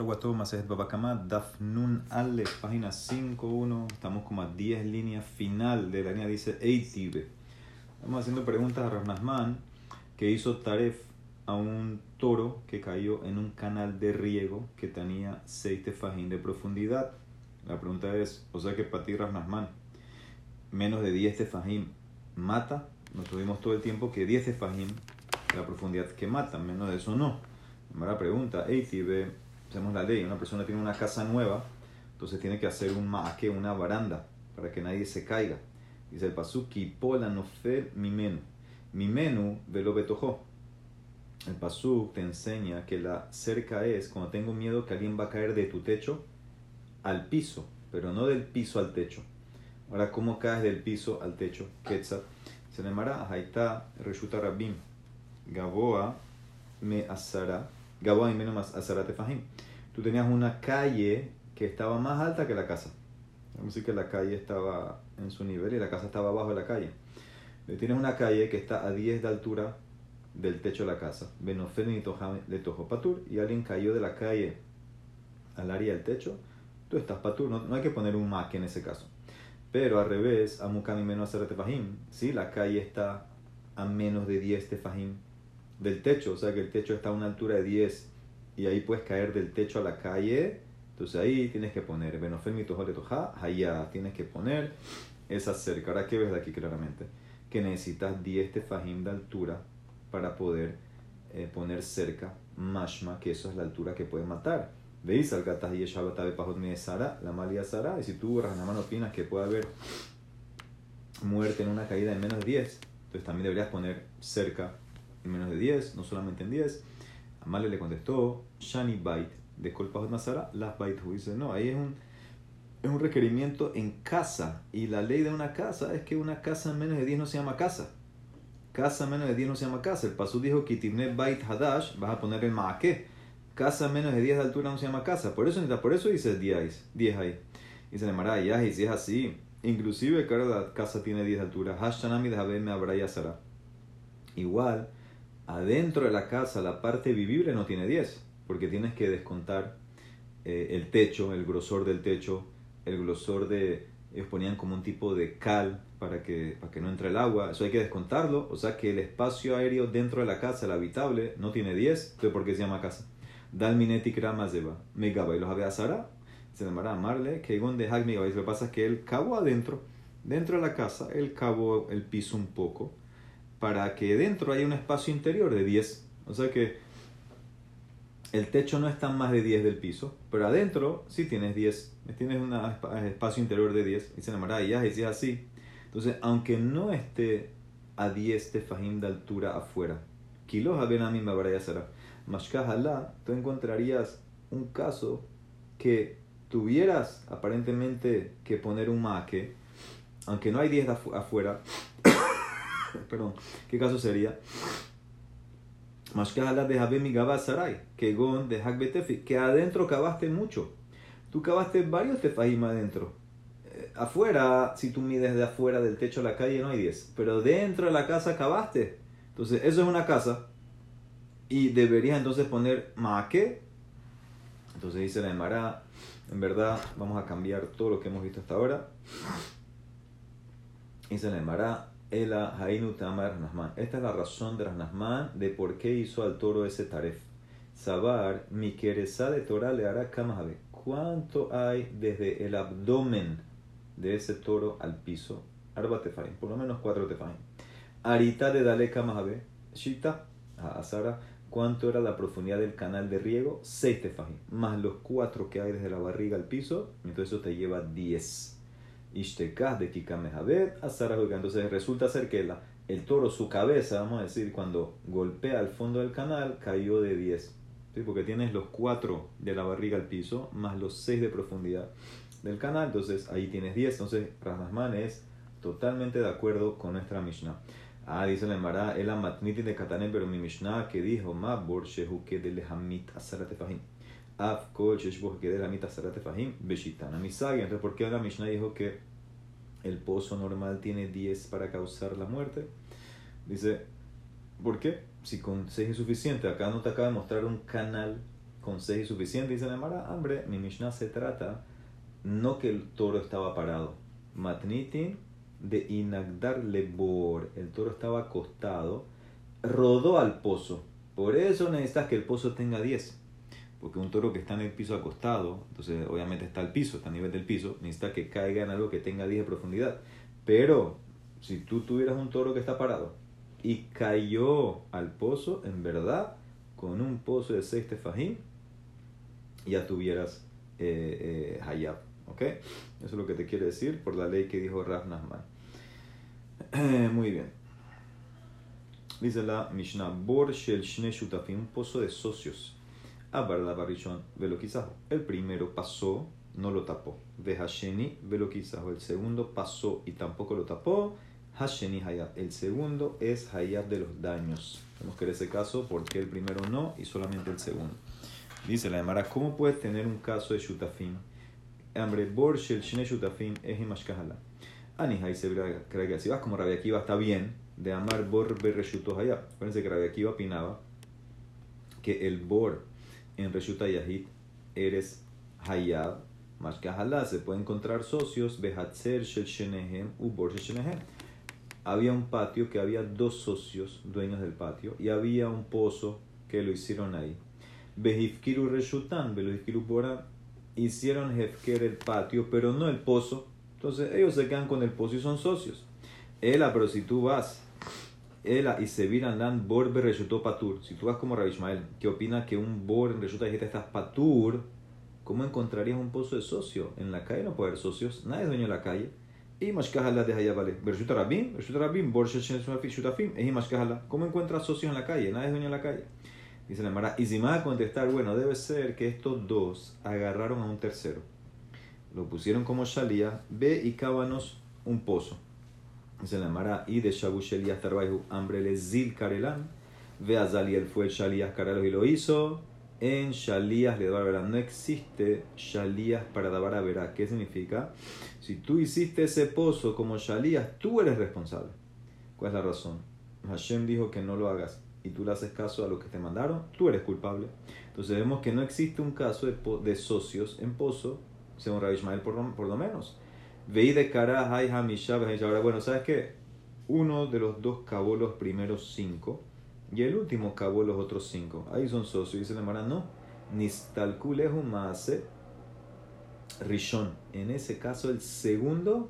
Shawato Masejet Babakama, Daf Nun Ale, página 5.1. Estamos como a 10 líneas final de la línea, dice Eitibe. Estamos haciendo preguntas a Rasnasman que hizo Taref a un toro que cayó en un canal de riego que tenía 6 tefajín de profundidad. La pregunta es, o sea que para ti Rasnasman, menos de 10 tefajín mata. Nos tuvimos todo el tiempo que 10 tefajín la profundidad que mata, menos de eso no. Primera pregunta, Eitibe hacemos la ley, una persona tiene una casa nueva, entonces tiene que hacer un maque, una baranda, para que nadie se caiga. Dice el pasuki, pola no fe mi menú. Mi menú velo betojo. El pasuk te enseña que la cerca es cuando tengo miedo que alguien va a caer de tu techo al piso, pero no del piso al techo. Ahora, ¿cómo caes del piso al techo? Quetzal. Se llamará Haitá Reshuta Rabim. Gaboa me asara Gabón y menos Azarate Fahim. Tú tenías una calle que estaba más alta que la casa. Vamos a decir que la calle estaba en su nivel y la casa estaba abajo de la calle. Tienes una calle que está a 10 de altura del techo de la casa. de Tojo Patur. Y alguien cayó de la calle al área del techo. Tú estás Patur. No, hay que poner un maque en ese caso. Pero al revés, Amukami menos Azarate Fahim. Si la calle está a menos de 10 tefahim del techo, o sea que el techo está a una altura de 10 y ahí puedes caer del techo a la calle, entonces ahí tienes que poner Benofel allá tienes que poner esa cerca. Ahora, ¿qué ves de aquí claramente? Que necesitas 10 tefajim de altura para poder eh, poner cerca mashma, que eso es la altura que puede matar. ¿Veis? Al gatas y de Sara, la malia Sara, y si tú, Rahnaman, opinas que puede haber muerte en una caída de menos de 10, entonces también deberías poner cerca en menos de 10, no solamente en 10. Amale le contestó, Shani Bait, de Kolpahot las Bait dice, no, ahí es un, es un requerimiento en casa. Y la ley de una casa es que una casa en menos de 10 no se llama casa. Casa menos de 10 no se llama casa. El paso dijo que Bait Hadash, vas a poner el Maake. Casa menos de 10 de altura no se llama casa. Por eso, por eso dice 10, 10 ahí. Se le ya, y si es así, inclusive cada casa tiene 10 de altura. Hashanami de me Sara. Igual, adentro de la casa la parte vivible no tiene 10, porque tienes que descontar eh, el techo, el grosor del techo, el grosor de... Ellos ponían como un tipo de cal para que, para que no entre el agua, eso hay que descontarlo, o sea que el espacio aéreo dentro de la casa, el habitable, no tiene 10, entonces ¿por qué se llama casa? Dalminetik Ramazeba, Megaba y los Abeazara, se llamará Marle, que de Hag Megaba, lo que pasa es que él cavó adentro, dentro de la casa, él cavó el piso un poco, para que dentro haya un espacio interior de 10. O sea que el techo no está más de 10 del piso, pero adentro sí tienes 10. Tienes un espacio interior de 10. Y se llamará y es así. Entonces, aunque no esté a 10 tefajim de altura afuera, kilos abenami me será. Mashkahala, tú encontrarías un caso que tuvieras aparentemente que poner un maque, aunque no hay 10 afuera, Perdón, ¿qué caso sería? de que que adentro cavaste mucho. Tú cavaste varios tefajim adentro. Eh, afuera, si tú mides de afuera del techo a la calle, no hay 10. Pero dentro de la casa cavaste. Entonces, eso es una casa. Y deberías entonces poner maque. Entonces dice la Emara, en verdad, vamos a cambiar todo lo que hemos visto hasta ahora. Dice la Emara, Ela Hainu Tamar Esta es la razón de Rasnasman de por qué hizo al toro ese taref. Sabar, mi quereza de Torah le hará kamahabe. ¿Cuánto hay desde el abdomen de ese toro al piso? Arba tefahim, por lo menos cuatro tefahim. Arita de Dale kamahabe. Shita, a Asara, ¿cuánto era la profundidad del canal de riego? Seis tefahim. Más los cuatro que hay desde la barriga al piso, entonces eso te lleva diez. Entonces resulta ser que la, el toro, su cabeza, vamos a decir, cuando golpea al fondo del canal, cayó de 10. Porque tienes los 4 de la barriga al piso, más los 6 de profundidad del canal. Entonces ahí tienes 10. Entonces Rasnasman es totalmente de acuerdo con nuestra Mishnah. Ah, dice la Emara, el amatniti de Katanem, pero mi Mishnah que dijo, ma bor shehu que de lehamit asaratefahim. Af kol beshitana misagi. Entonces, ¿por qué la Mishnah dijo que el pozo normal tiene 10 para causar la muerte. Dice, ¿por qué? Si con 6 es suficiente, acá no te acaba de mostrar un canal con seis es suficiente. Dice la Mara, hambre, mi Mishnah se trata no que el toro estaba parado. Matnitin de Inagdar Lebor. El toro estaba acostado, rodó al pozo. Por eso necesitas que el pozo tenga 10. Porque un toro que está en el piso acostado, entonces obviamente está al piso, está a nivel del piso, necesita que caiga en algo que tenga 10 de profundidad. Pero si tú tuvieras un toro que está parado y cayó al pozo, en verdad, con un pozo de 6 tefajim, ya tuvieras eh, eh, hayab. ¿Ok? Eso es lo que te quiere decir por la ley que dijo Rav Nahman. Muy bien. Dice la Mishnah, Bor Shel Shne un pozo de socios. Abarla Barishon Veloquizajo. El primero pasó, no lo tapó. Ve Hasheni Veloquizajo. El segundo pasó y tampoco lo tapó. Hasheni Hayab. El segundo es Hayab de los daños. Tenemos que en ese caso, porque el primero no y solamente el segundo? Dice la Emara, ¿cómo puedes tener un caso de Shutafim? Hambre, Bor Shel Shne Shutafim es Imashkahala. Ani que si vas como Rabia Akiva está bien de amar Bor Reshuto Hayab. Acuérdense que Rabia Akiva opinaba que el Bor en Reshuta Yahid eres Hayab. Mashkahala se puede encontrar socios Behatzer Shenehem u Bor Shel Shenehem. Había un patio que había dos socios dueños del patio y había un pozo que lo hicieron ahí. Behifkiru Reshutan, Behifkiru Boran hicieron Hefker el patio, pero no el pozo. Entonces ellos se quedan con el pozo y son socios. Ela, pero si tú vas, Ela y se viran dan bor resultó patur. Si tú vas como Rabbi Ishmael, que opina que un bor en resulta que estás patur, ¿cómo encontrarías un pozo de socio? En la calle no puede haber socios, nadie es dueño de la calle. Y mashkahala de vale. Resulta rabim, resulta rabim, bor shutafim, es. ¿Cómo encuentras socios en la calle? Nadie dueño de la calle. Dice la y si va a contestar, bueno, debe ser que estos dos agarraron a un tercero, lo pusieron como Shalía, ve y cábanos un pozo. Dice la Mara, y de Shabu Shalías Tarbaihu, hambre le zil karelan, ve a Zaliel fue el Shalías y lo hizo, en Shalías le verá. No existe Shalías para dar verá. ¿Qué significa? Si tú hiciste ese pozo como Shalías, tú eres responsable. ¿Cuál es la razón? Hashem dijo que no lo hagas y tú le haces caso a lo que te mandaron, tú eres culpable. Entonces vemos que no existe un caso de, de socios en pozo, según Rabbi Ishmael por, por lo menos. Veí de cara hay Ahora, bueno, ¿sabes qué? Uno de los dos cavó los primeros cinco y el último cavó los otros cinco. Ahí son socios. Y dice la Mara, no. Nistalkulehu Rishon. En ese caso, el segundo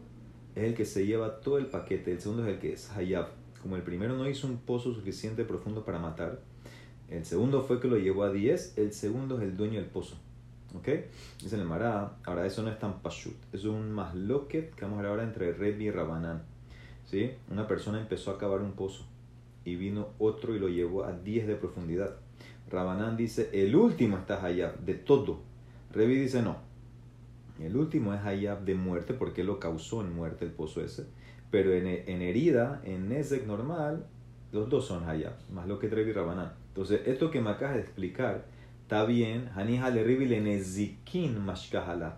es el que se lleva todo el paquete. El segundo es el que es Hayab como el primero no hizo un pozo suficiente profundo para matar, el segundo fue que lo llevó a 10, el segundo es el dueño del pozo. ¿Ok? Dice el Mará, ahora eso no es tan pashut, es un masloquet que vamos a ver ahora entre Rebi y Rabanán. ¿Sí? Una persona empezó a cavar un pozo y vino otro y lo llevó a 10 de profundidad. Rabanán dice, el último está allá, de todo. Rebi dice, no. El último es allá de muerte porque lo causó en muerte el pozo ese. Pero en, en herida, en Nezek normal, los dos son Hayab, más lo que Trevi Rabanán. Entonces, esto que me acabas de explicar, está bien,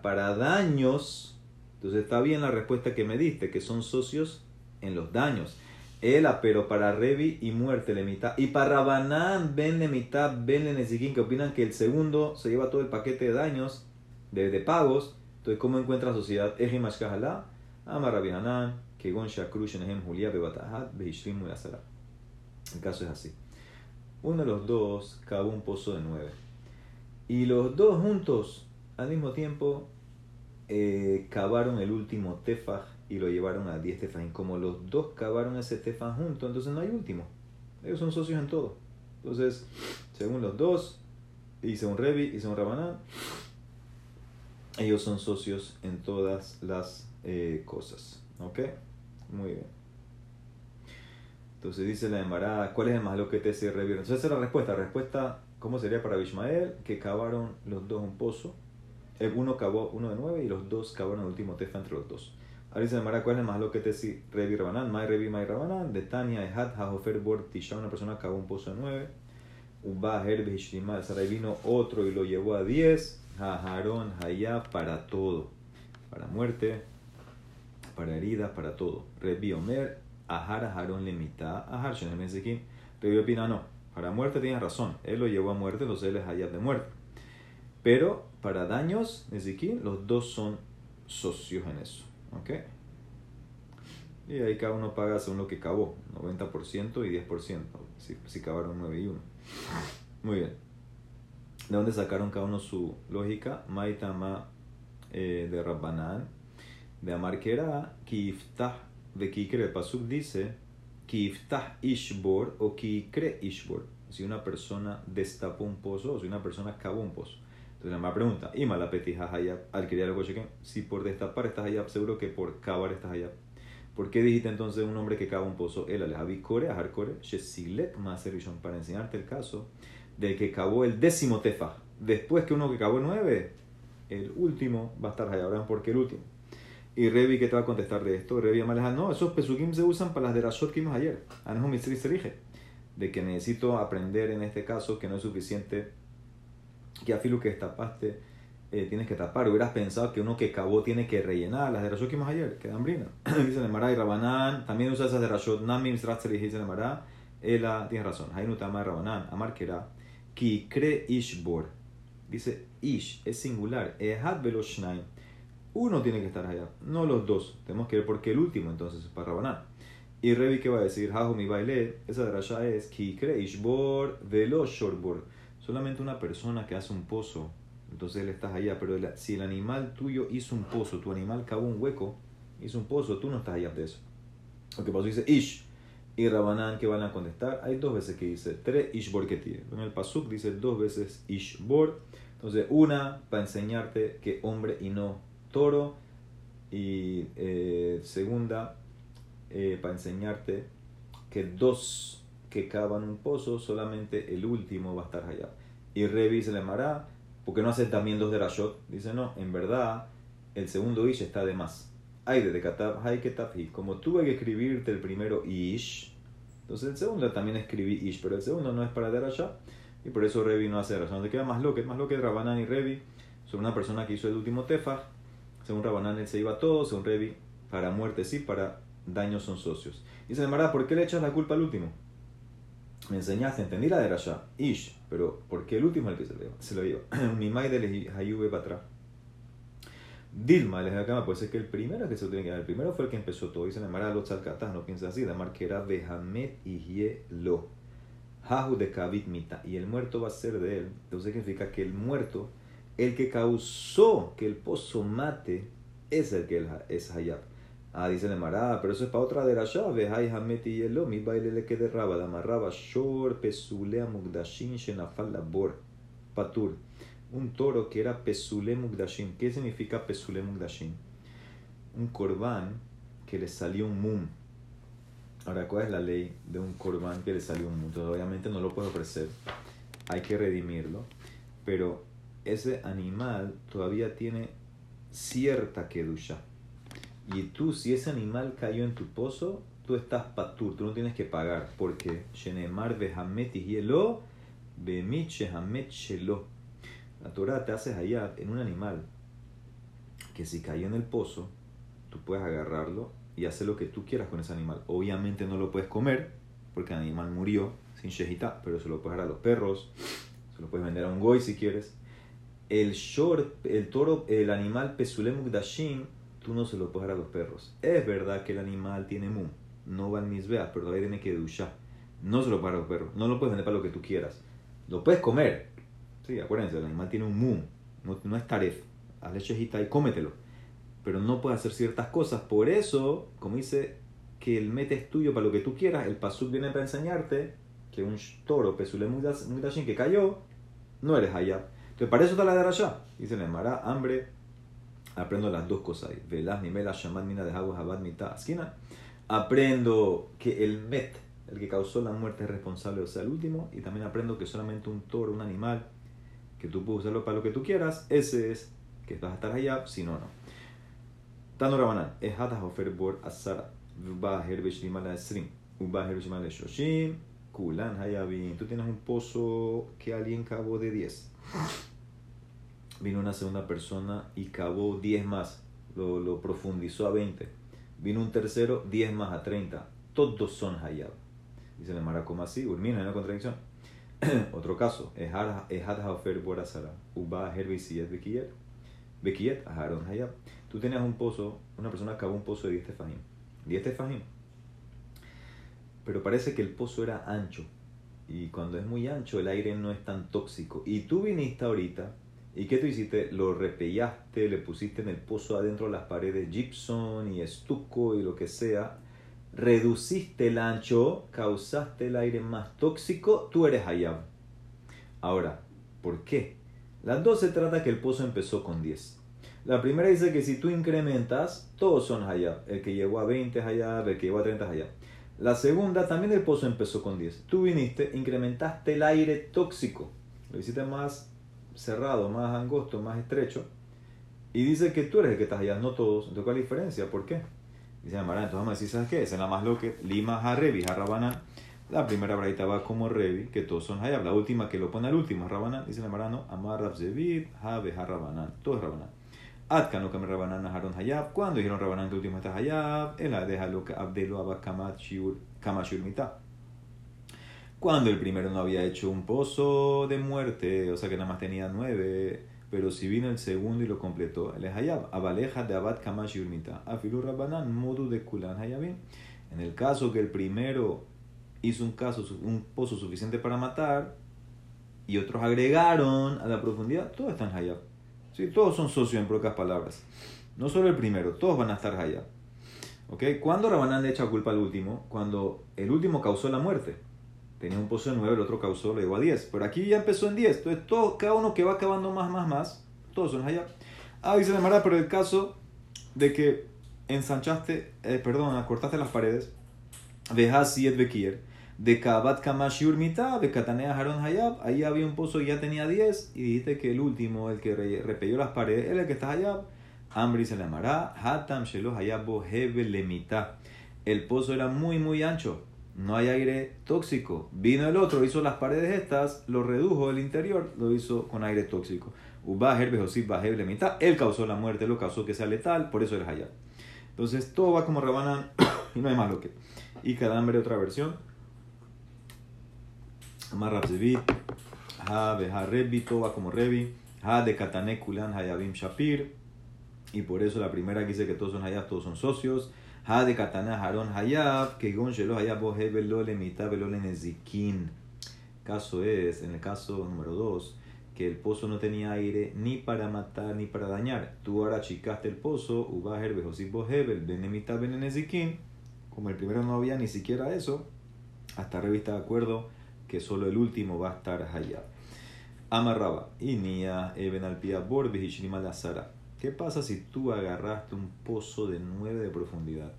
para daños, entonces está bien la respuesta que me diste, que son socios en los daños. Ela, pero para Revi y muerte le mitad. Y para Rabanán, ven le mitad, ven le que opinan que el segundo se lleva todo el paquete de daños, de, pagos. Entonces, ¿cómo encuentra sociedad? Eji Mashkahala, Ama Rabbi Hanan, el caso es así. Uno de los dos cavó un pozo de nueve. Y los dos juntos, al mismo tiempo, eh, cavaron el último tefaj y lo llevaron a diez tefaj. Y como los dos cavaron ese tefaj juntos, entonces no hay último. Ellos son socios en todo. Entonces, según los dos, y según Revi y según Rabanán, ellos son socios en todas las eh, cosas. ¿Ok? Muy bien. Entonces dice la embarada, ¿cuál es el más lo que te se revierte? Entonces esa es la respuesta. La respuesta, ¿cómo sería para Bishmael? Que cavaron los dos un pozo. El uno cavó uno de nueve y los dos cavaron el último tefa entre los dos. Ahora dice embarada, ¿cuál es más lo que te si revi rabanán? Mai revi mai rabanán. De Tania, Ehat, Hahofer, Bor, Tisha, una persona cavó un pozo de nueve. Uba, Herbe, Hishlimal, Sarai vino otro y lo llevó a diez. Hajarón, Hayá, para todo. Para muerte, para heridas, para todo. Rebi Omer, Ahar Aharon Lemita, Ahar Shenem Rebi opina, no, para muerte tienes razón, él lo llevó a muerte, entonces él es de muerte. Pero para daños, Nezikin, los dos son socios en eso. ¿Ok? Y ahí cada uno paga según lo que cavó, 90% y 10%, si, si cavaron 9 y 1. Muy bien. ¿De dónde sacaron cada uno su lógica? Maitama eh, de Rabbanan, de Amar Kera, Kiftah, de Kikre, el Pasuk dice, Kiftah Ishbor o Kikre Ishbor. Si una persona destapó un pozo o si una persona cavó un pozo. Entonces la pregunta, Ima la petija hayab, al algo si por destapar estás hayab, seguro que por cavar estás hayab. ¿Por qué dijiste entonces un hombre que cava un pozo? El alejavikore, ajarkore, shesilet maserishon, para enseñarte el caso del que cavó el décimo tefa. Después que uno que cavó nueve, el último va a estar hayab. ¿por qué el último? Y Revi, ¿qué te va a contestar de esto? Revi Amaleja, no, esos pesukim se usan para las de Rashot que vimos ayer. Anahu Mistri se De que necesito aprender en este caso que no es suficiente que afilo que destapaste eh, tienes que tapar. Hubieras pensado que uno que cavó tiene que rellenar las de Rashot que vimos ayer, que dan brina. dice el Mará y Rabanán, también usa esas de Rashot, Namim Stratzeli, dice el Mará. Ela, tienes razón, Hainu Tama Rabanán, Amar Kera, Ki Kre Ishbor. Dice Ish, es singular, Ehad Veloshnaim. Uno tiene que estar allá, no los dos. Tenemos que ver por qué el último entonces es para Rabanán. Y Revi, ¿qué va a decir? Mi baile, esa de Rasha es Ki Kre Ishbor Veloshorbor solamente una persona que hace un pozo, entonces él estás allá, pero si el animal tuyo hizo un pozo, tu animal cavó un hueco, hizo un pozo, tú no estás allá de eso. Lo que pasó dice Ish y Rabanán que van a contestar, hay dos veces que dice tres Ishbor que tiene. En el Pasuk dice dos veces Ishbor. Entonces, una para enseñarte que hombre y no toro. Y eh, segunda, eh, para enseñarte que dos que cavan un pozo, solamente el último va a estar allá. Y Revi se le mará, porque no hace también dos de Rashot. Dice, no, en verdad, el segundo Ish está de más. Hay de Katab, hay Como tuve que escribirte el primero Ish, entonces el segundo también escribí Ish, pero el segundo no es para allá y por eso Revi no hace razón. Te queda más lo que más lo que Rabanán y Revi sobre una persona que hizo el último Tefaj. Según Rabanán él se iba todo, según Revi, para muerte sí, para daños son socios. Se le mará, ¿por qué le echas la culpa al último? me enseñaste, entendí la de Rasha, Ish, pero ¿por qué el último es el que se lo, lleva? Mi mai de Hayube atrás. Dilma, les acá, puede ser que el primero que se lo tiene que dar, el primero fue el que empezó todo. Dice Mara los no piensa así, de que era Behamet y lo. Hahu de Kavit Mita, y el muerto va a ser de él. Entonces significa que el muerto, el que causó que el pozo mate, es el que es Hayab. Ah, dice el Mará, pero eso es para otra de la llave. Hay Hameti y el mi baile le quede raba, amarraba shor, pesulea mugdashin, shenafal labor, patur. Un toro que era pesule mugdashin. ¿Qué significa pesule mugdashin? Un corbán que le salió un mum. Ahora, ¿cuál es la ley de un corbán que le salió un mum? obviamente no lo puede ofrecer. Hay que redimirlo. Pero ese animal todavía tiene cierta kedusha y tú, si ese animal cayó en tu pozo, tú estás patur, tú no tienes que pagar, porque Shenemar Behamet Hielo, Bemit Shehamet Shelo. La Torah te hace allá en un animal que si cayó en el pozo, tú puedes agarrarlo y hacer lo que tú quieras con ese animal. Obviamente no lo puedes comer, porque el animal murió sin shehita, pero se lo puedes dar a los perros, se lo puedes vender a un goy si quieres. El short, el toro, el animal Pesulem Dashim tú no se lo puedes dar a los perros. Es verdad que el animal tiene mum, no va mis veas, pero todavía tiene que duchar. No se lo puedes dar a los perros, no lo puedes vender para lo que tú quieras. Lo puedes comer. Sí, acuérdense, el animal tiene un mum, no, es taref. Haz lechejita y cómetelo. Pero no puedes hacer ciertas cosas. Por eso, como dice que el mete es tuyo para lo que tú quieras, el pasuk viene para enseñarte que un toro, pesule mudashin, que cayó, no eres allá. Entonces, para eso está la allá. Dice Nemara, hambre, aprendo las dos cosas ahí. Velas ni mela shaman mina de abad mita esquina. Aprendo que el met, el que causó la muerte, es responsable, o sea, el último. Y también aprendo que solamente un toro, un animal, que tú puedes usarlo para lo que tú quieras, ese es que vas a estar allá, si no, no. Tano Rabanan, es hatas ofer bor asara, ubaher beshlimala esrim, ubaher beshlimala shoshim, kulan hayabin. Tú tienes un pozo que alguien cavó de 10 vino una segunda persona y cavó 10 más, lo, lo, profundizó a 20. Vino un tercero, 10 más a 30. Todos son Hayab. Dice el Mara, como así? Urmina, hay una contradicción. Otro caso. Tú tenías un pozo, una persona cavó un pozo de 10 tefajim. 10 tefajim. Pero parece que el pozo era ancho. Y cuando es muy ancho, el aire no es tan tóxico. Y tú viniste ahorita, ¿y qué tú hiciste? Lo repellaste, le pusiste en el pozo adentro las paredes gypsum y estuco y lo que sea reduciste el ancho, causaste el aire más tóxico, tú eres Hayab. Ahora, ¿por qué? Las dos se trata que el pozo empezó con 10. La primera dice que si tú incrementas, todos son Hayab. El que llegó a 20 es Hayab, el que llegó a 30 es Hayab. La segunda, también el pozo empezó con 10. Tú viniste, incrementaste el aire tóxico. Lo hiciste más cerrado, más angosto, más estrecho. Y dice que tú eres el que estás allá, no todos. Entonces, ¿cuál es la diferencia? ¿Por qué? Dice Amara, entonces vamos a decir, ¿sabes qué? Es la más lo que Lima Harevi, Harrabanan. La primera braita va como Revi, que todos son Hayab. La última que lo pone al último, Rabanan. Dice Amara, no, Amar Rabzevid, Habe Harrabanan. Todo es Rabanan. Atkanu Kamer Rabanan Haron Hayab. Cuando dijeron Rabanan que el último está Hayab, él deja Abdelo Abakamat Kamashur Mitah. Cuando el primero no había hecho un pozo de muerte, o sea que nada más tenía nueve pero si vino el segundo y lo completó, el hayab. Abaleja de abad kamash yurmita. Afilu rabanan modu de kulan hayabin. En el caso que el primero hizo un, caso, un pozo suficiente para matar y otros agregaron a la profundidad, todos están hayab. ¿Sí? Todos son socios en pocas palabras. No solo el primero, todos van a estar hayab. ¿Ok? ¿Cuándo Rabanán le echa culpa al último? Cuando el último causó la muerte tenía un pozo de 9, el otro causó, lo llegó a 10. Pero aquí ya empezó en 10. Entonces, todo, cada uno que va acabando más, más, más, todos son allá. Ah, dice Mara, pero el caso de que ensanchaste, eh, perdón, cortaste las paredes, de Hasiet Bekir, de Kabat Kamash Urmita, de Katanea Haron Hayab, ahí había un pozo y ya tenía 10, y dijiste que el último, el que repelló las paredes, él el que está Hayab. Ambri se le llamará, Hatam Shelo Hayab Bohebe Lemita. El pozo era muy, muy ancho no hay aire tóxico. Vino el otro, hizo las paredes estas, lo redujo el interior, lo hizo con aire tóxico. mitad. Él causó la muerte, lo causó que sea letal, por eso es allá. Entonces todo va como rebanan y no hay más lo que. Y hambre otra versión. Como de shapir. Y por eso la primera dice que todos son hayab, todos son socios. De que. Caso es, en el caso número 2, que el pozo no tenía aire ni para matar ni para dañar. Tú ahora achicaste el pozo, ubaher bohebel, benemita benenezikin. Como el primero no había ni siquiera eso, hasta revista de acuerdo que solo el último va a estar hayab. Amarraba, inia bor la sara. ¿Qué pasa si tú agarraste un pozo de 9 de profundidad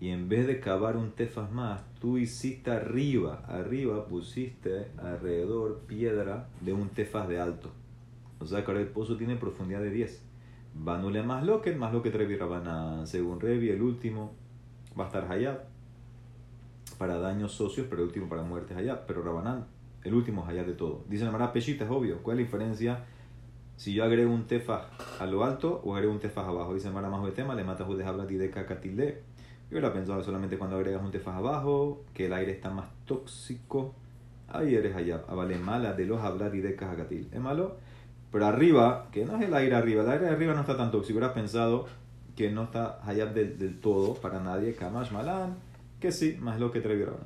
y en vez de cavar un tefas más, tú hiciste arriba, arriba pusiste alrededor piedra de un tefas de alto? O sea que ahora el pozo tiene profundidad de 10. Banule más lo que más lo que Revi Rabanán. Según Revi, el último va a estar Hayab para daños socios, pero el último para muertes Hayab. Pero Rabanán, el último es Hayab de todo. Dice la Mara Peshita, es obvio. ¿Cuál es la diferencia? Si yo agrego un tefaj a lo alto o agrego un tefaj abajo, dice Mara más de tema, le mata de habla de cacatilde. Yo lo he pensado solamente cuando agregas un tefaj abajo, que el aire está más tóxico. Ahí eres allá. Ah, vale, mala de los hablar y de cacatil. Es malo. Pero arriba, que no es el aire arriba, el aire arriba no está tan tóxico. Hubieras pensado que no está allá del, todo para nadie. Kamash malan, que sí, más lo que trevieron.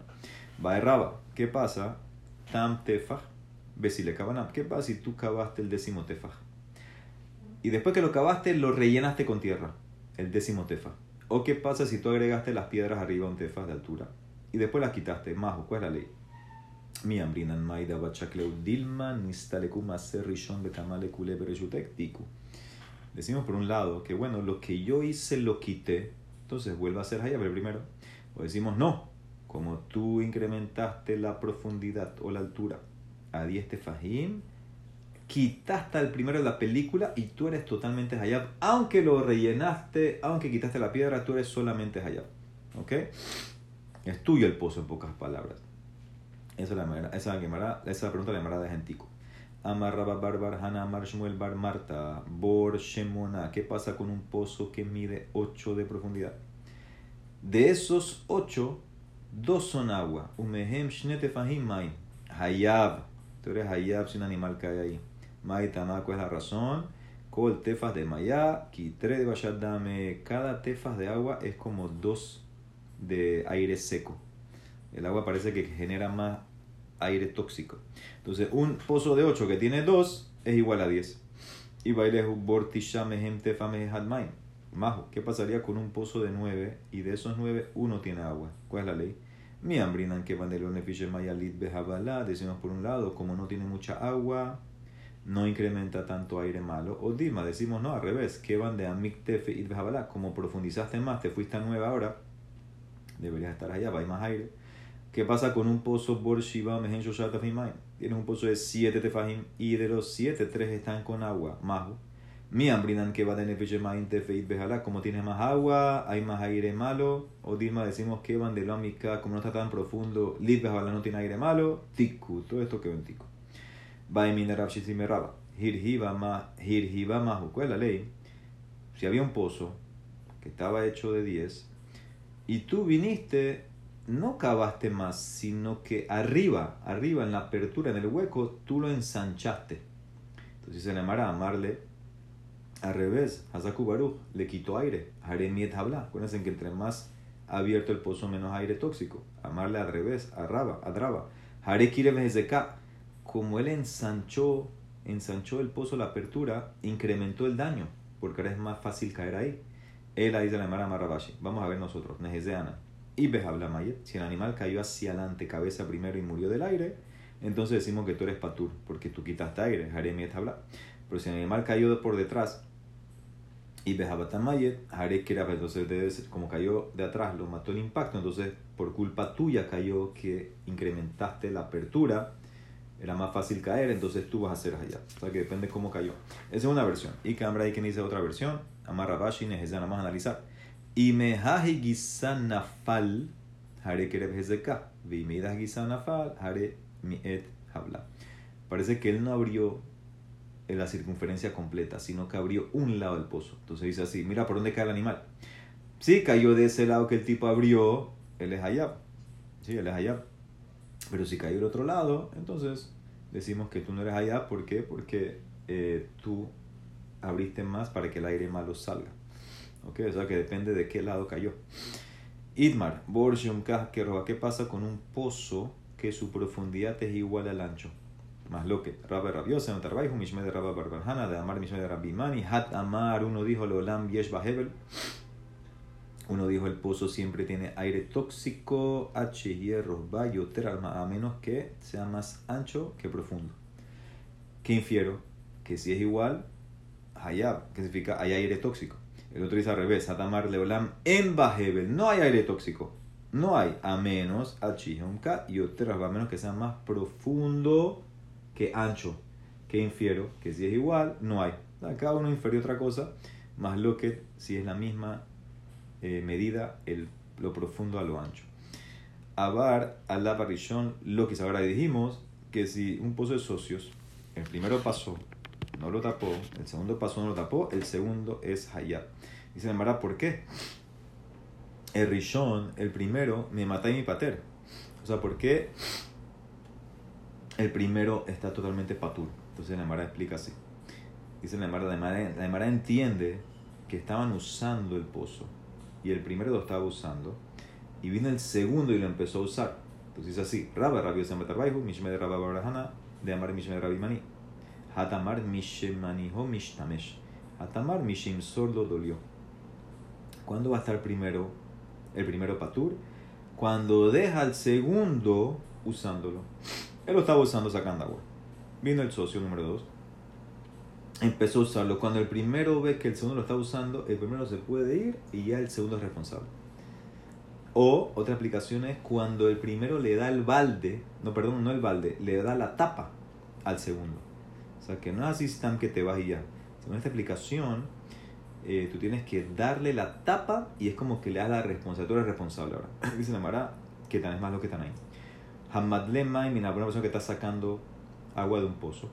Va erraba. ¿Qué pasa? Tam tefaj Besile ¿Qué pasa si tú cavaste el décimo tefaj? Y después que lo cavaste, lo rellenaste con tierra, el décimo tefaj. ¿O qué pasa si tú agregaste las piedras arriba a un tefaj de altura? Y después las quitaste. Majo, ¿cuál es la ley? Mi ambrinan maida dilma. Decimos por un lado que bueno, lo que yo hice lo quité, entonces vuelve a ser hayab el primero. O decimos no, como tú incrementaste la profundidad o la altura a 10 tefajim, quitaste el primero de la película y tú eres totalmente hayab. Aunque lo rellenaste, aunque quitaste la piedra, tú eres solamente hayab. ¿Ok? Es tuyo el pozo, en pocas palabras. Esa es la, esa, esa es la pregunta la de Gentico. Amarraba Barbar Hana Amar Bar Marta Bor Shemona. ¿Qué pasa con un pozo que mide 8 de profundidad? De esos 8, dos son agua. Umehem Shnetefahim Maim. Hayab. Tú eres Hayab si un animal cae ahí. ¿cuál es la razón? Col tefas de Maya, Kitre de Vayadame. Cada tefas de agua es como dos de aire seco. El agua parece que genera más aire tóxico. Entonces, un pozo de 8 que tiene 2 es igual a 10. Y baile bortishamehem tefamehadmaim. Majo, ¿qué pasaría con un pozo de 9 y de esos 9 uno tiene agua? ¿Cuál es la ley? Mi ambrinan que van de mayalit bejabalá. Decimos por un lado, como no tiene mucha agua, no incrementa tanto aire malo. O Dima, decimos no, al revés, que van de amik tefe y bejabalá. Como profundizaste más, te fuiste a 9 ahora, deberías estar allá, hay más aire. ¿Qué pasa con un pozo Bor Shiva Mehen Tienes un pozo de 7 tefajim y de los 7, 3 están con agua, majo. Mi ambrinan que va bejalá. Como tiene más agua, hay más aire malo. O Dilma decimos que van de lómica, como no está tan profundo, lit no tiene aire malo. Tiku, todo esto que en tiku. Va en minerab shisimeraba. Hirhiba mahu. ¿Cuál es la ley? Si había un pozo que estaba hecho de 10 y tú viniste no cavaste más, sino que arriba, arriba en la apertura, en el hueco, tú lo ensanchaste. Entonces se le llamará amarle al revés. Hazaku le quitó aire. Haremiet habla. Acuérdense que entre más abierto el pozo, menos aire tóxico. Amarle al revés, arraba, adraba. Hare Kiremezeka. Como él ensanchó, ensanchó el pozo, la apertura, incrementó el daño, porque ahora es más fácil caer ahí. Él ahí se le llamará Marabashi. Vamos a ver nosotros. Nejezeana y Mayet, si el animal cayó hacia adelante, cabeza primero y murió del aire, entonces decimos que tú eres patur, porque tú quitaste aire, Haremi habla. Pero si el animal cayó por detrás y Mayet, Hare era entonces debe ser, como cayó de atrás, lo mató el impacto, entonces por culpa tuya cayó que incrementaste la apertura, era más fácil caer, entonces tú vas a hacer allá. O sea que depende cómo cayó. Esa es una versión. Y Cambra hay quien dice otra versión. Amarra Bashi, nada más analizar. Y mehaji gisanafal, hare kereb hezeka. Vimidas gisanafal, hare miet habla. Parece que él no abrió la circunferencia completa, sino que abrió un lado del pozo. Entonces dice así, mira por dónde cae el animal. Si cayó de ese lado que el tipo abrió, él es allá. Sí, él es allá. Pero si cayó del otro lado, entonces decimos que tú no eres allá. ¿Por qué? Porque eh, tú abriste más para que el aire malo salga. ¿ok? O sea que depende de qué lado cayó. Idmar, roba ¿qué pasa con un pozo que su profundidad es igual al ancho? Más lo que Rabbe Rabiosa, Tarbaiju, Mishme de Rabba Barbarhana, de Amar Mishme de Rabimani, Hat Amar, uno dijo Lolam Yesh Bahebel, uno dijo el pozo siempre tiene aire tóxico, H, hierro, bayoter, alma, a menos que sea más ancho que profundo. ¿Qué infiero? Que si es igual, Hayab, que significa hay aire tóxico. El otro dice al revés, Atamar Leolam en Bajebel. No hay aire tóxico. No hay, a menos Achihumka y a menos que sea más profundo que ancho. Que infiero que si es igual, no hay. Cada uno infiere otra cosa, más lo que si es la misma eh, medida, el, lo profundo a lo ancho. Abar, la Rishon, lo que ahora dijimos que si un pozo de socios, el primero pasó, no lo tapó, el segundo paso no lo tapó, el segundo es Hayab. Dice la Mara, ¿por qué? El Rishon, el primero, me mata y mi pater. O sea, ¿por qué el primero está totalmente patur? Entonces la Mara explica así. Dice la Mara, la Mara entiende que estaban usando el pozo y el primero lo estaba usando y vino el segundo y lo empezó a usar. Entonces dice así, Rabba Rabbi Yosem Mishme de Rabba Barahana, de Amar Mishme de Rabbi Mani. Hatamar Mishemaniho Mishtamesh. Hatamar Mishim Sordo dolió. ¿Cuándo va a estar primero el primero patur? Cuando deja el segundo usándolo. Él lo estaba usando sacando agua. Vino el socio número dos. Empezó a usarlo. Cuando el primero ve que el segundo lo está usando, el primero se puede ir y ya el segundo es responsable. O otra explicación es cuando el primero le da el balde, no, perdón, no el balde, le da la tapa al segundo. O sea que no es así tan que te vas y ya. Según esta explicación, eh, tú tienes que darle la tapa y es como que le das la responsabilidad. Tú eres responsable ahora. Dice la Mara que tan es más lo que están ahí. Hamadle mina, una persona que está sacando agua de un pozo,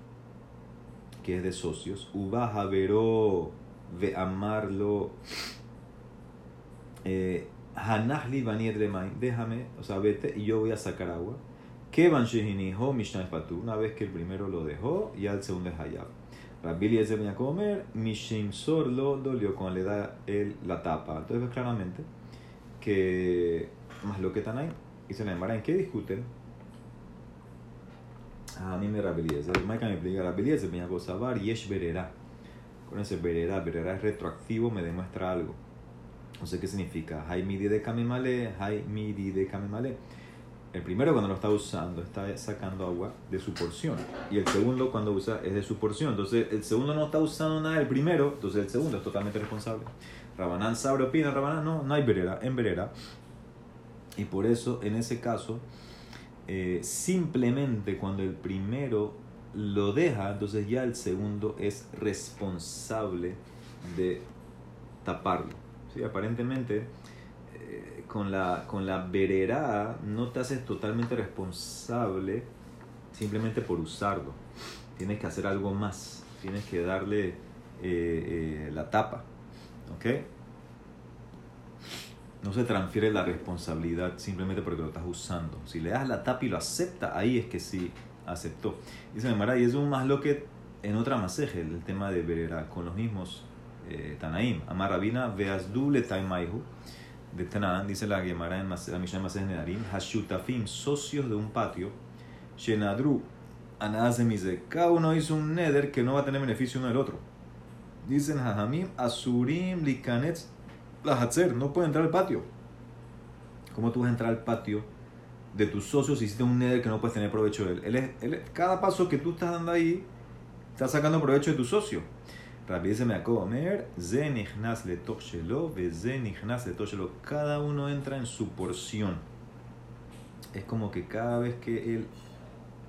que es de socios. Uba veró ve amarlo. Eh, Hanahli déjame, o sea, vete y yo voy a sacar agua. Kevan Shehiniho Mishnah Patu. Una vez que el primero lo dejó, ya el segundo es Hayab. Rabbi ese venía a comer, Mishimsor lo dolió cuando le da el, la tapa. Entonces claramente que más lo que están ahí. Y se llamará en qué discuten. A mí me Rabbi Eliezer. Maika me explica Rabbi Eliezer venía a sabar y es verera. Con ese verera, verera es retroactivo, me demuestra algo. No sé qué significa. Hay midi de kamimale, hay midi de kamimale. El primero cuando lo está usando está sacando agua de su porción. Y el segundo cuando usa es de su porción. Entonces el segundo no está usando nada del primero. Entonces el segundo es totalmente responsable. Rabanán sabe, opina, Rabanán no, no hay verera, en verera. Y por eso en ese caso, eh, simplemente cuando el primero lo deja, entonces ya el segundo es responsable de taparlo. ¿Sí? Aparentemente con la, con la verera no te haces totalmente responsable simplemente por usarlo. Tienes que hacer algo más. Tienes que darle eh, eh, la tapa. ¿Ok? No se transfiere la responsabilidad simplemente porque lo estás usando. Si le das la tapa y lo acepta, ahí es que sí aceptó. Dice Mara, y es un más lo que en otra maseje, el tema de verera, con los mismos eh, Tanaim. Amar Rabina, veas doble taimaihu de Tanán, dice la Gemara en la Mishnah Masej Nedarim, Hashutafim, socios de un patio, Shenadru, Anazemize. Cada uno hizo un neder que no va a tener beneficio uno del otro. Dicen Hajamim, Asurim, Likanetz, No puede entrar al patio. ¿Cómo tú vas a entrar al patio de tus socios si hiciste un neder que no puedes tener provecho de él? cada paso que tú estás dando ahí, estás sacando provecho de tu socio. Rabbi me nichnas le le. Cada uno entra en su porción. Es como que cada vez que él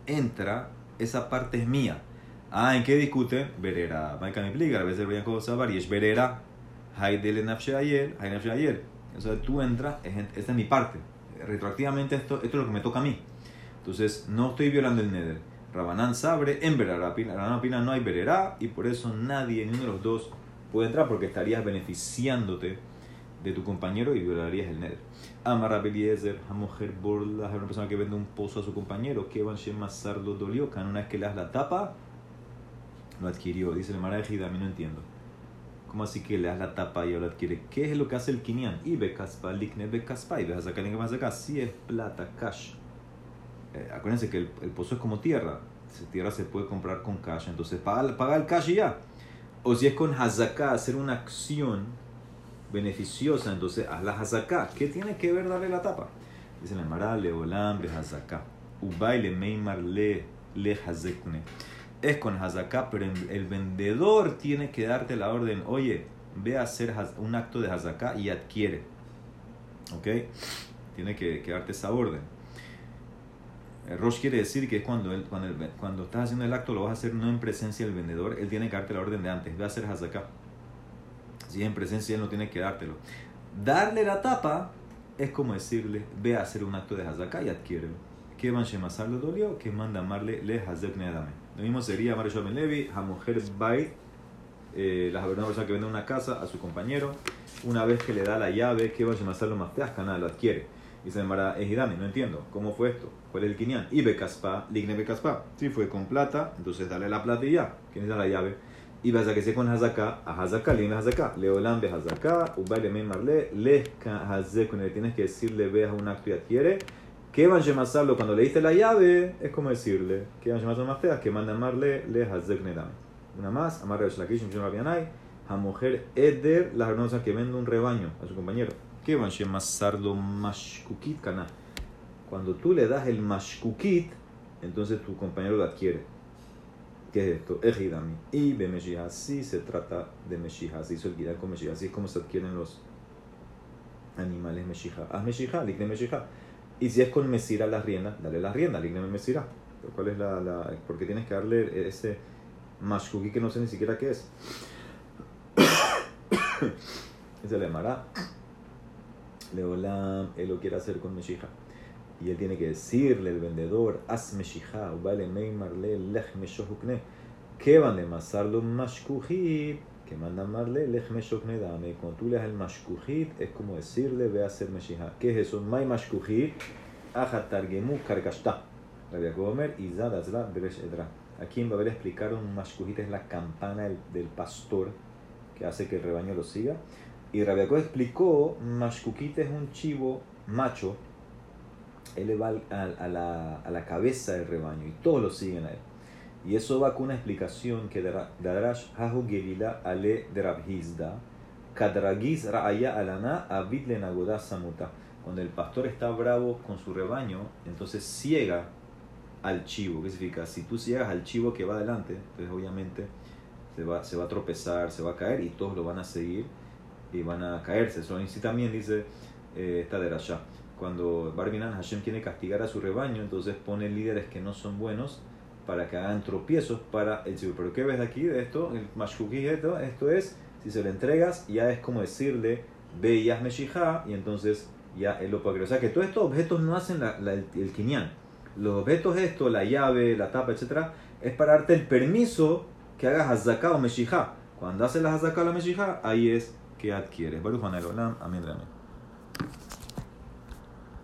entra, esa parte es mía. Ah, ¿en qué discute? Verera. Maika me explica, a veces saber y es verera. Haidele nafshe ayer, hay nafshe ayer. O sea, tú entras, esta es mi parte. Retroactivamente esto, esto es lo que me toca a mí. Entonces, no estoy violando el neder. Rabanán sabre, en Rabanán no hay Vererá y por eso nadie, ni uno de los dos puede entrar porque estarías beneficiándote de tu compañero y violarías el Neder. Amar Abeliezer, a mujer borla, una persona que vende un pozo a su compañero, que van Masar lo dolió, una vez que le das la tapa, lo adquirió. Dice el Marajida, a mí no entiendo. ¿Cómo así que le das la tapa y lo adquiere? ¿Qué es lo que hace el Kinyan? Y Bekaspa, Likne Bekaspa, y ves a sacar que más acá. Si es plata, cash eh, acuérdense que el, pozo es como tierra. Si tierra se puede comprar con cash, entonces paga, paga el cash y ya. O si es con hazaká, hacer una acción beneficiosa, entonces haz la hazaká. ¿Qué tiene que ver darle la tapa? Dice el Mará, leolam be hazaká. Ubay meimar le, le hazekne. Es con hazaká, pero el vendedor tiene que darte la orden, oye, ve a hacer un acto de hazaká y adquiere. ¿Ok? Tiene que, darte esa orden. Rosh quiere decir que es cuando, cuando, cuando estás haciendo el acto lo vas a hacer no en presencia del vendedor, él tiene que darte la orden de antes, ve a hacer hazaká. Si es en presencia, él no tiene que dártelo. Darle la tapa es como decirle, ve a hacer un acto de hazaká y adquiérelo. Que van lo dolió, que manda amarle le hazek nedame. Lo mismo sería Amar Ben Levi, a mujer bay, eh, la persona que vende una casa a su compañero, una vez que le da la llave, que van Shemasar lo más nada, lo adquiere Dice Mara Ejidami, no entiendo, ¿cómo fue esto? ¿Cuál es el quinián? Y Becaspa, Ligne Becaspa. Si fue con plata, entonces dale la plata y ya. ¿Quién da la llave? Y vas a que se con Hazaka, a Hazaka, Ligne Hazaka. Leolam be Hazaka, Ubaile me marle, Lehka Hazek, tienes que decirle, veas un acto y adquiere. Que van a masarlo cuando le diste la llave, es como decirle, que van a llamarlo más feas, que manda amarle, le Hazek Nedam. Una más, amarre a Shlakish, a mujer Eder, la hermosa que vende un rebaño a su compañero cuando tú le das el mashkukit, entonces tu compañero lo adquiere. ¿Qué es esto? Ejidami. Y Bemeshija, así se trata de Meshija, así hizo el guía con Meshija, así es como se adquieren los animales Meshija. Haz Meshija, Likne Meshija. Y si es con Mesira la rienda, dale la rienda, Likne Mesira. ¿Cuál es la, la, porque tienes que darle ese mashkukit que no sé ni siquiera qué es? Ese le llamará Leolam, él lo quiere hacer con Meshija. Y él tiene que decirle al vendedor, haz Meshija, vale Meimarle, Lech Meshohukne, que van de masarlo Mashkuhit, que manda marle, Lech Meshohukne, dame. Cuando tú le das el Mashkuhit, es como decirle, ve a hacer Meshija. ¿Qué es eso? Mai Mashkuhit, Ajatargemu Karkashta. Rabbi Omer y Zadazla Beresh Edra. Aquí en Babel explicaron Mashkuhit es la campana del, pastor que hace que el rebaño lo siga. Y Rabbi explicó Mashkukit es un chivo macho. Él va a, a, la, a la cabeza del rebaño y todos lo siguen a él. Y eso va con una explicación que Darash Hahu Gelila Ale de Rabhizda, Kadragiz Ra'aya Alana Abid Lenagoda Samuta. Cuando el pastor está bravo con su rebaño, entonces ciega al chivo. ¿Qué significa? Si tú ciegas al chivo que va adelante, entonces obviamente se va, se va a tropezar, se va a caer y todos lo van a seguir y van a caerse. Eso sí también dice eh, esta de Rasha. Cuando Barbinan Hashem quiere castigar a su rebaño, entonces pone líderes que no son buenos para que hagan tropiezos para el chivo. Pero ¿qué ves aquí de esto? El mashkuki esto, esto es, si se lo entregas, ya es como decirle, ve y hazme y entonces ya él lo puede creer. O sea que todos estos objetos no hacen el, el los objetos esto, la llave, la tapa, etcétera, es para darte el permiso que hagas azaká o meshijá. Cuando haces la azaká o la meshijá, ahí es que adquieres. Baruch amén, amén.